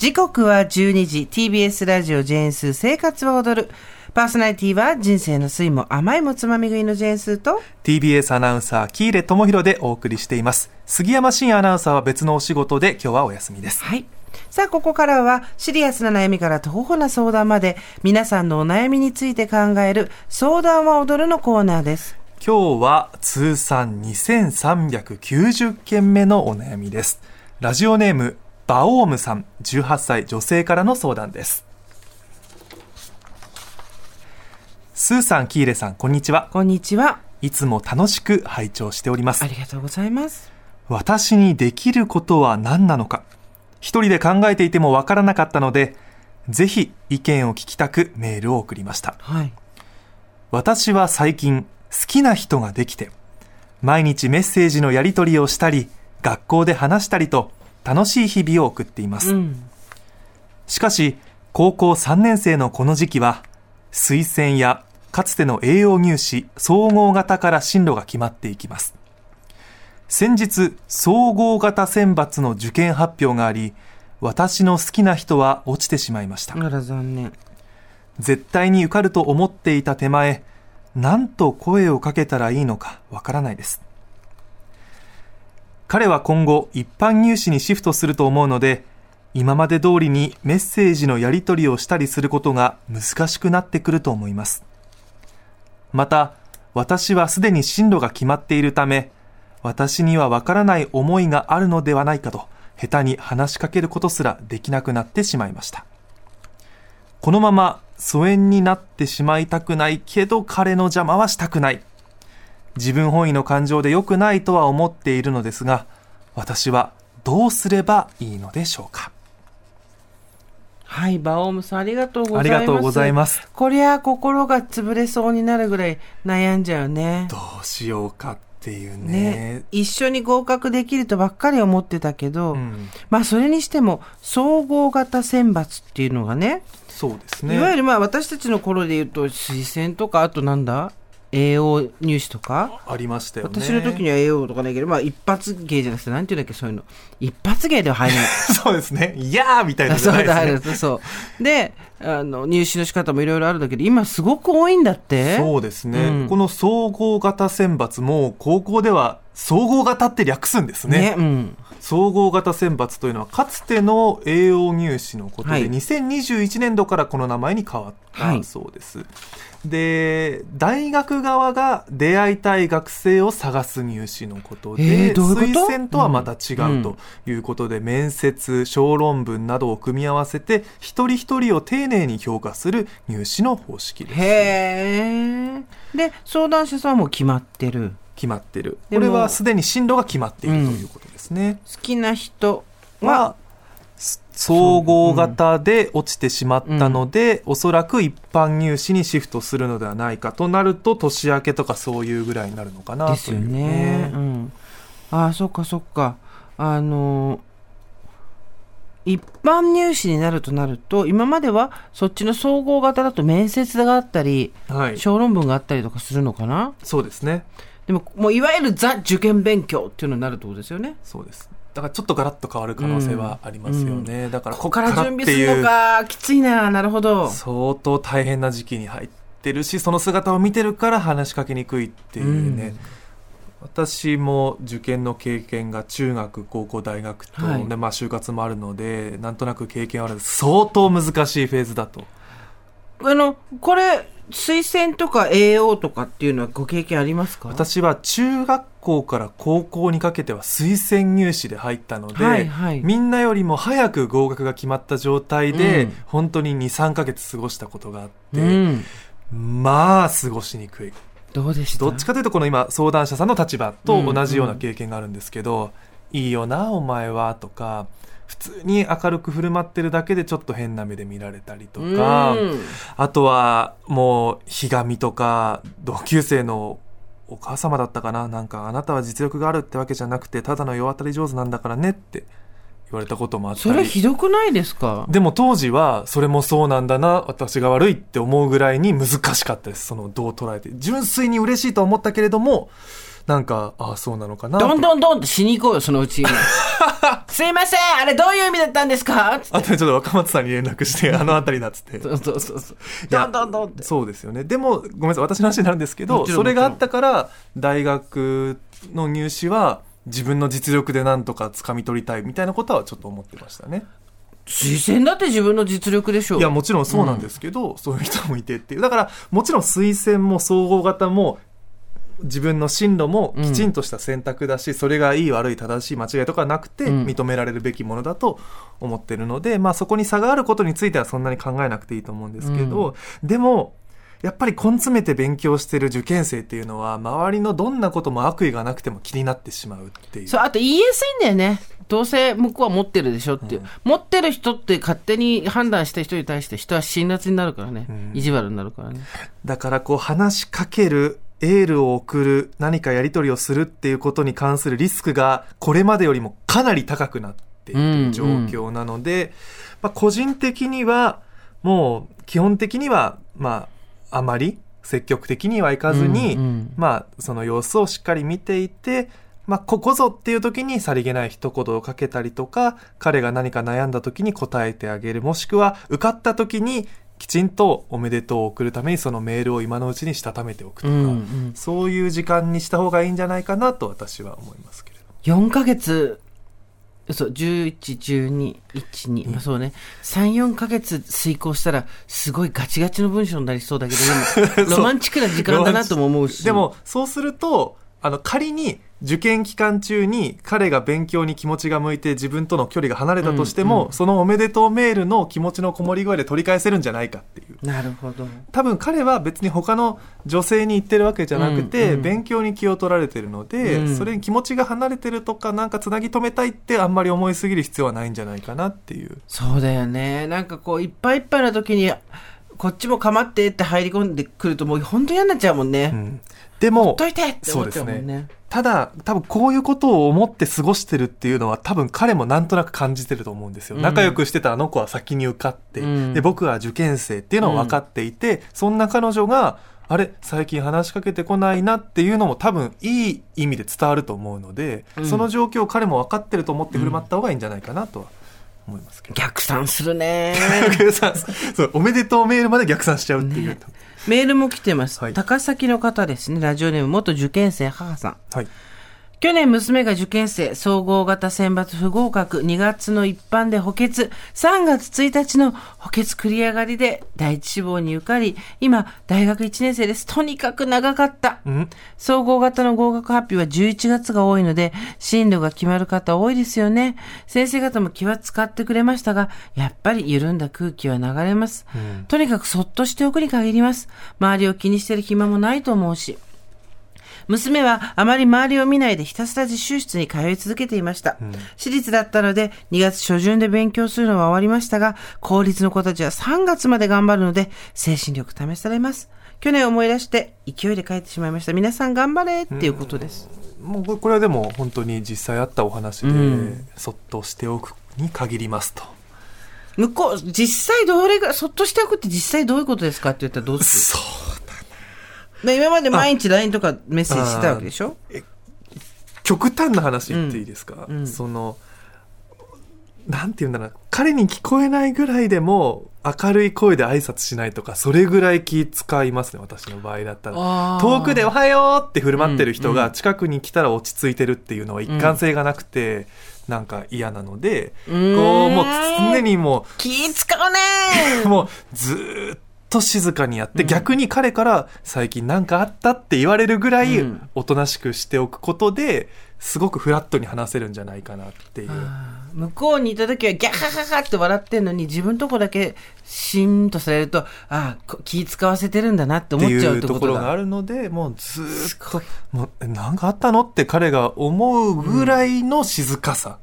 時刻は12時 TBS ラジオジェーンスー生活は踊る。パーソナリティは人生の酸いも甘いもつまみ食いのジェーンスーと TBS アナウンサー喜入智弘でお送りしています。杉山真アナウンサーは別のお仕事で今日はお休みです。はい。さあ、ここからはシリアスな悩みから徒歩な相談まで皆さんのお悩みについて考える相談は踊るのコーナーです。今日は通算2390件目のお悩みです。ラジオネームバオームさん18歳女性からの相談ですスーさん、キーレさん、こんにちは。こんにちは。いつも楽しく拝聴しておりますあ。りがとうございます。私にできることは何なのか一人で考えていてもわからなかったのでぜひ意見を聞きたくメールを送りましたはい。私は最近好きな人ができて毎日メッセージのやり取りをしたり学校で話したりと楽しい日々を送っています、うん。しかし高校3年生のこの時期は推薦やかつての栄養入試総合型から進路が決まっていきます先日総合型選抜の受験発表があり私の好きな人は落ちてしまいましたあら残念。絶対に受かると思っていた手前何と声をかけたらいいのかわからないです彼は今後一般入試にシフトすると思うので今まで通りにメッセージのやり取りをしたりすることが難しくなってくると思いますまた私はすでに進路が決まっているため私にはわからない思いがあるのではないかと下手に話しかけることすらできなくなってしまいましたこのまま疎遠になってしまいたくないけど彼の邪魔はしたくない。自分本位の感情で良くないとは思っているのですが、私はどうすればいいのでしょうか？はい、バオームさんありがとうございます。ありがとうございます。こりゃ心が潰れそうになるぐらい悩んじゃうね。どうしようかっていうね。ね、一緒に合格できるとばっかり思ってたけど、うん、まあそれにしても総合型選抜っていうのがねそうですね。いわゆるまあ私たちの頃で言うと推薦とかあとなんだ？栄養入試とか？ありましたよね。私の時には栄養とかないけど、まあ一発芸じゃなくて、なんていうんだっけ、そういうの。一発芸では入れない。そうですね。いやーみたいなのじそうですね。入るそう。で、あの、入試の仕方もいろいろあるんだけど、今すごく多いんだって？そうですね、うんこの総合型選抜も高校では総合型って略すんですねね。うん。総合型選抜というのはかつての栄養入試のことで、はい。2021年度からこの名前に変わっはいたそうです、で大学側が出会いたい学生を探す入試のことで、えーどういうこと？推薦とはまた違うんうということで、面接小論文などを組み合わせて一人一人を丁寧に評価する入試の方式です。へえ。で、相談者さんはもう決まってる？決まってる。これはすでに進路が決まっているということですね、好きな人はは、総合型で落ちてしまったので、おそらく一般入試にシフトするのではないかとなると年明けとかそういうぐらいになるのかなですよね。うん。ああ、そっかそっか。あの、一般入試になるとなると、今まではそっちの総合型だと面接があったり、はい。小論文があったりとかするのかな？そうですねでも、もういわゆるザ受験勉強っていうのになるってことですよね。そうです。だからちょっとガラッと変わる可能性はありますよね、だからここから準備するのか、きついな、なるほど。相当大変な時期に入ってるしその姿を見てるから話しかけにくいっていうね、私も受験の経験が中学高校大学と、はい。でまあ、就活もあるのでなんとなく経験はある。相当難しいフェーズだと。あの、これ、推薦とか AO とかっていうのはご経験ありますか？私は中学校から高校にかけては推薦入試で入ったので、はいはい。みんなよりも早く合格が決まった状態で、うん。本当に23ヶ月過ごしたことがあって、うん。まあ過ごしにくい。どうでした？どっちかというとこの今相談者さんの立場と同じような経験があるんですけど、いいよなお前はとか普通に明るく振る舞ってるだけでちょっと変な目で見られたりとか、うん。あとはもうひがみとか同級生のお母様だったかななんかあなたは実力があるってわけじゃなくてただの世渡り上手なんだからねって言われたこともあったそれりひどくないですか？でも当時はそれもそうなんだな私が悪いって思うぐらいに難しかったです。そのどう捉えて。純粋に嬉しいとは思ったけれどもなんか、ああ、そうなのかなどんどんどんってしに行こうよ、そのうちに。すいませんあれどういう意味だったんですか？あとでちょっと若松さんに連絡して、あの辺りだっつって。そうそうそうそう。どんどんどんって。そうですよね。でも、ごめんなさい、私の話になるんですけど、それがあったから、大学の入試は、自分の実力でなんとか掴み取りたいみたいなことはちょっと思ってましたね。推薦だって自分の実力でしょ。いや、もちろんそうなんですけど、そういう人もいてっていう。だから、もちろん推薦も総合型も、自分の進路もきちんとした選択だし、それがいい悪い正しい間違いとかなくてうん認められるべきものだと思ってるので、まあそこに差があることについてはそんなに考えなくていいと思うんですけど、でもやっぱり根詰めて勉強してる受験生っていうのは周りのどんなことも悪意がなくても気になってしまうっていう。そう、あと言いやすいんだよね。どうせ向こうは持ってるでしょっていう。持ってる人って勝手に判断した人に対して人は辛辣になるからね。ん意地悪になるからね。だからこう話しかける、エールを送る、何かやり取りをするっていうことに関するリスクがこれまでよりもかなり高くなっている状況なので、まあ、個人的にはもう基本的にはまああまり積極的にはいかずに、うんうんまあその様子をしっかり見ていて、まあ、ここぞっていう時にさりげない一言をかけたりとか、彼が何か悩んだ時に答えてあげる。もしくは、受かった時にきちんとおめでとうを送るためにそのメールを今のうちにしたためておくとか、うんうんそういう時間にした方がいいんじゃないかなと私は思いますけれど。4ヶ月、そう、11、12、1、2、まあそうね。3、4ヶ月遂行したら、すごいガチガチの文章になりそうだけど、ロマンチックな時間だなとも思うし。でも、そうすると、あの、仮に受験期間中に彼が勉強に気持ちが向いて自分との距離が離れたとしても、うんうんそのおめでとうメールの気持ちのこもり具合で取り返せるんじゃないかっていう。なるほど。多分彼は別に他の女性に言ってるわけじゃなくて、うんうん勉強に気を取られてるので、うんそれに気持ちが離れてるとかなんかつなぎ止めたいってあんまり思いすぎる必要はないんじゃないかなっていう。そうだよね。なんかこう、いっぱいいっぱいの時に、こっちも構ってって入り込んでくると、もう本当嫌になっちゃうもんね。うんでもほっといてって思っちゃうもんそうですね。ただ、多分こういうことを思って過ごしてるっていうのは多分彼もなんとなく感じてると思うんですよ。うん仲良くしてたあの子は先に受かって、うんで、僕は受験生っていうのは分かっていて、そんな彼女が、あれ、最近話しかけてこないなっていうのも多分いい意味で伝わると思うので、うんその状況を彼も分かってると思って振る舞った方がいいんじゃないかなとは思いますけど。逆算するね。逆算そう、おめでとうメールまで逆算しちゃうっていう。メールも来てます。はい高崎の方ですね。ラジオネーム元受験生母さん。はい。去年娘が受験生、総合型選抜不合格、2月の一般で補欠、3月1日の補欠繰り上がりで第一志望に受かり、今、大学1年生です。とにかく長かった。うん。総合型の合格発表は11月が多いので、進路が決まる方多いですよね。先生方も気は使ってくれましたが、やっぱり緩んだ空気は流れます。うんとにかくそっとしておくに限ります。周りを気にしてる暇もないと思うし。娘はあまり周りを見ないでひたすら自習室に通い続けていました。私立だったので2月初旬で勉強するのは終わりましたが、公立の子たちは3月まで頑張るので、精神力試されます。去年思い出して勢いで帰ってしまいました。皆さん頑張れっていうことです。もうこれはでも本当に実際あったお話で、うんそっとしておくに限りますと。向こう、実際どれぐらい、そっとしておくって実際どういうことですかって言ったらどうすそうる今まで毎日 LINE とかメッセージしてたわけでしょ？極端な話言っていいですか、うん。うん。そのなんて言うんだろう彼に聞こえないぐらいでも明るい声で挨拶しないとかそれぐらい気使いますね私の場合だったら。遠くで「おはよう」って振る舞ってる人うんうん。が近くに来たら落ち着いてるっていうのは一貫性がなくて、なんか嫌なので、うーん。こうもう常にもう気使うね もうずーっと静かにやって、逆に彼から最近何かあったって言われるぐらいうん。おとなしくしておくことですごくフラットに話せるんじゃないかなっていう。向こうにいた時はギャハハハって笑ってんのに自分とこだけシーンとされるとああこ気使わせてるんだなって思っちゃうってことだ。ころがあるのでもうずーっともうえ何かあったのって彼が思うぐらいの静かさ、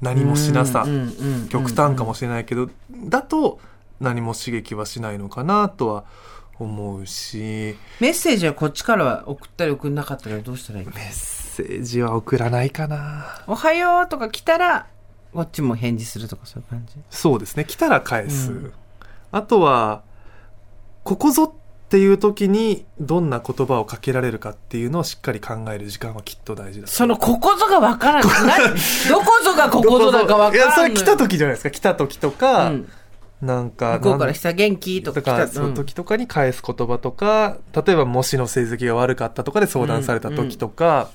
何もしなさ、うん。うん。うん。極端かもしれないけど、だと何も刺激はしないのかなとは思うし。メッセージはこっちからは送ったり送んなかったらどうしたらいい？メッセージは送らないかな。おはようとか来たらこっちも返事するとかそういう感じ？そうですね。来たら返す、うん。あとはここぞっっていう時にどんな言葉をかけられるかっていうのをしっかり考える時間はきっと大事だそのここぞがわからない。何 どこぞがここぞだかわからない。いやそれ来た時じゃないですか。来た時とか、うんなんか向こうからなんしたら元気とかとか、その時とかに返す言葉とか、例えば模試の成績が悪かったとかで相談された時とか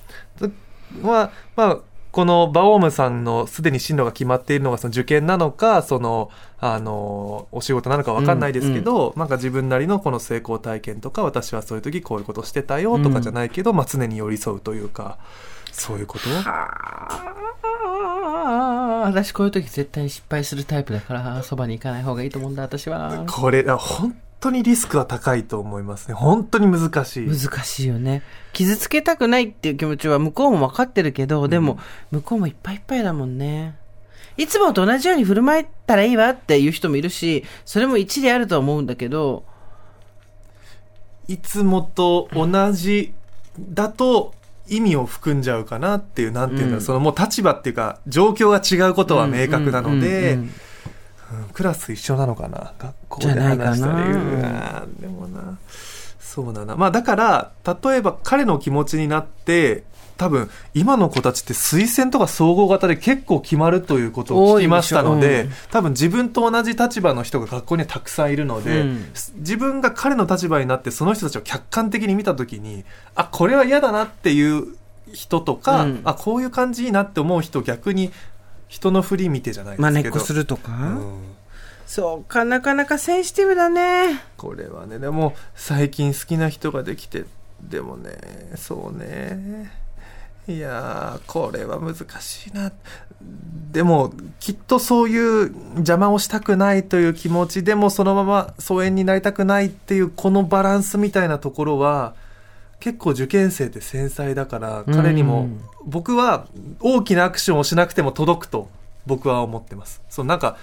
は、まあ、このバオームさんのすでに進路が決まっているのがその受験なのか、その、あの、お仕事なのかわかんないですけど、なんか自分なりのこの成功体験とか、私はそういう時こういうことしてたよとかじゃないけど、まあ常に寄り添うというか、そういうこと？ああ、私こういう時絶対に失敗するタイプだから、そばに行かない方がいいと思うんだ、私は。これ、あ本当にリスクは高いと思いますね。本当に難しい。難しいよね。傷つけたくないっていう気持ちは向こうも分かってるけど、でも、向こうもいっぱいいっぱいだもんね。いつもと同じように振る舞えたらいいわっていう人もいるし、それも一理あるとは思うんだけど、いつもと同じだと意味を含んじゃうかなっていう、なんていうんだろう、うん。そのもう立場っていうか、状況が違うことは明確なので、クラス一緒なのかな学校でじゃないかな。話したり、でもな、そうだな。まあだから、例えば彼の気持ちになって、多分、今の子たちって推薦とか総合型で結構決まるということを聞きましたので、で多分自分と同じ立場の人が学校にはたくさんいるので、うん。自分が彼の立場になってその人たちを客観的に見た時にあこれは嫌だなっていう人とか、うん。あこういう感じいいなって思う人を逆に人の振り見てじゃないですけど、真似っこするとか、うんそうか、なかなかセンシティブだね。これはねでも最近好きな人ができてでもねそうね。いやーこれは難しいな。でもきっとそういう邪魔をしたくないという気持ちでもそのまま疎遠になりたくないっていうこのバランスみたいなところは結構受験生って繊細だから彼にもうん。僕は大きなアクションをしなくても届くと僕は思ってます。そうなんか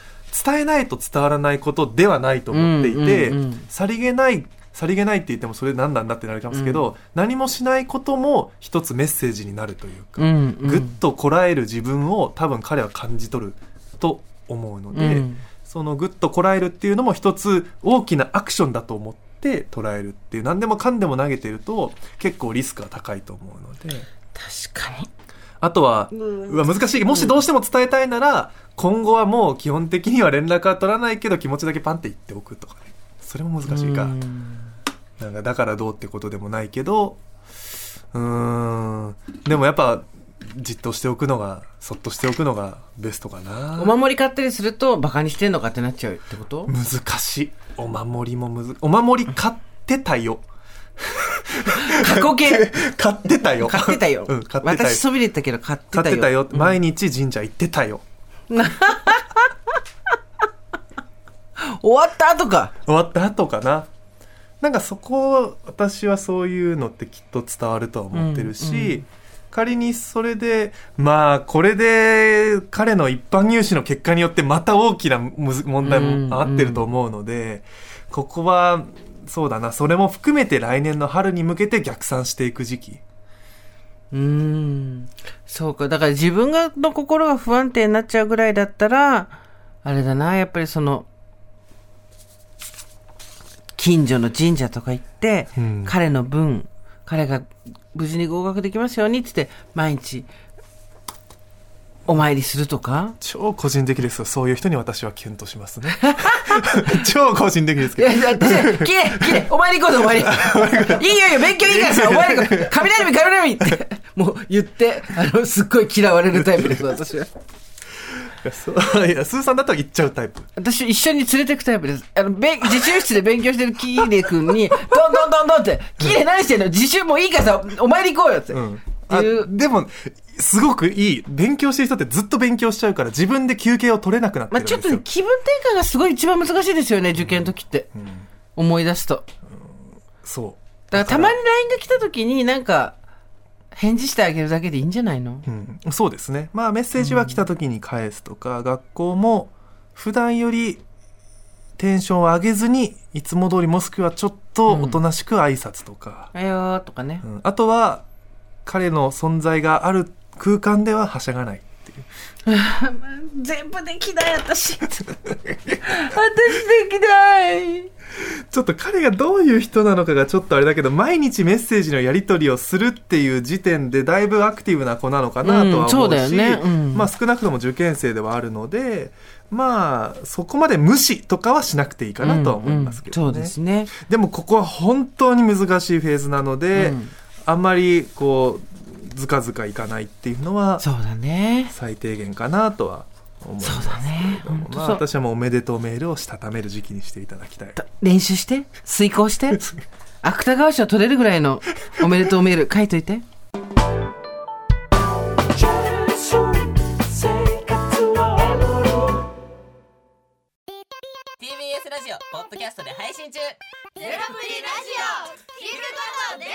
伝えないと伝わらないことではないと思っていて、うんうんうん。さりげないさりげないって言ってもそれ何なんだってなるかもしれないけど、何もしないことも一つメッセージになるというか、うんうん。ぐっとこらえる自分を多分彼は感じ取ると思うので、うん。そのぐっとこらえるっていうのも一つ大きなアクションだと思って捉えるっていう何でもかんでも投げてると結構リスクが高いと思うので。確かに。あとは、うわ難しいもしどうしても伝えたいなら、今後はもう基本的には連絡は取らないけど気持ちだけパンって言っておくとかねそれも難しいか。うんなんかだからどうってことでもないけど、うーん、でもやっぱ、じっとしておくのが、そっとしておくのがベストかな。お守り買ったりすると、バカにしてんのかってなっちゃうってこと？難しい。お守りもむず、お守り買ってたよ。過去形。買ってたよ。買ってたよ。うん、買ってたよ私。そびれたけど買ってたよ。買ってたよ。うん毎日神社行ってたよ。終わった後か。終わった後かな。なんかそこ、私はそういうのってきっと伝わるとは思ってるし、うんうん仮にそれで、まあ、これで彼の一般入試の結果によってまた大きなむず問題もあってると思うので、ここは、そうだな、それも含めて来年の春に向けて逆算していく時期。うーん。そうか。だから自分がの心が不安定になっちゃうぐらいだったら、あれだな、やっぱりその、近所の神社とか行って、うん彼の分、彼が無事に合格できますようにって言って、毎日、お参りするとか超個人的ですよ。そういう人に私はキュンとしますね。超個人的ですけど。いや、私、きれい、きれい、お参り行こうぜ、お参り。いいよいいよ、勉強いいからさ、お参り行こう。雷見、雷見って、もう言って、あの、すっごい嫌われるタイプです、私は。いやそういや、スーさんだと言っちゃうタイプ。私、一緒に連れてくタイプです。あの、べ自習室で勉強してるキーレ君に、どんどんどんどんって、キーレ何してんの？自習もういいからさ、お参り行こうよって。うん。ってあいうでも、すごくいい。勉強してる人ってずっと勉強しちゃうから、自分で休憩を取れなくなってまあるんですよ。ちょっとね、気分転換がすごい一番難しいですよね、受験の時って。うん思い出すと。そう。だからたまに LINE が来た時になんか、返事してあげるだけでいいんじゃないの？うん、そうですね。まあメッセージは来た時に返すとか、学校も普段よりテンションを上げずに、いつも通りもしくはちょっとおとなしく挨拶とか、あよーとかねう。んあとは彼の存在がある空間でははしゃがないってい 全部できない私。私できない。ちょっと彼がどういう人なのかがちょっとあれだけど、毎日メッセージのやり取りをするっていう時点で、だいぶアクティブな子なのかなとは思うし、うんね。うん。まあ少なくとも受験生ではあるので、まあ、そこまで無視とかはしなくていいかなとは思いますけどね。うんうん。そうですね。でもここは本当に難しいフェーズなので、うん。あんまりこう、ずかずかいかないっていうのは、そうだね。最低限かなとは思いますそうだね。本当そう。まあ私はもうおめでとうメールをしたためる時期にしていただきたい。練習して？遂行して？芥川賞取れるぐらいのおめでとうメール書いといて。TBS ラジオポッドキャストで配信中。ゼロプリラジオ。聞くことできる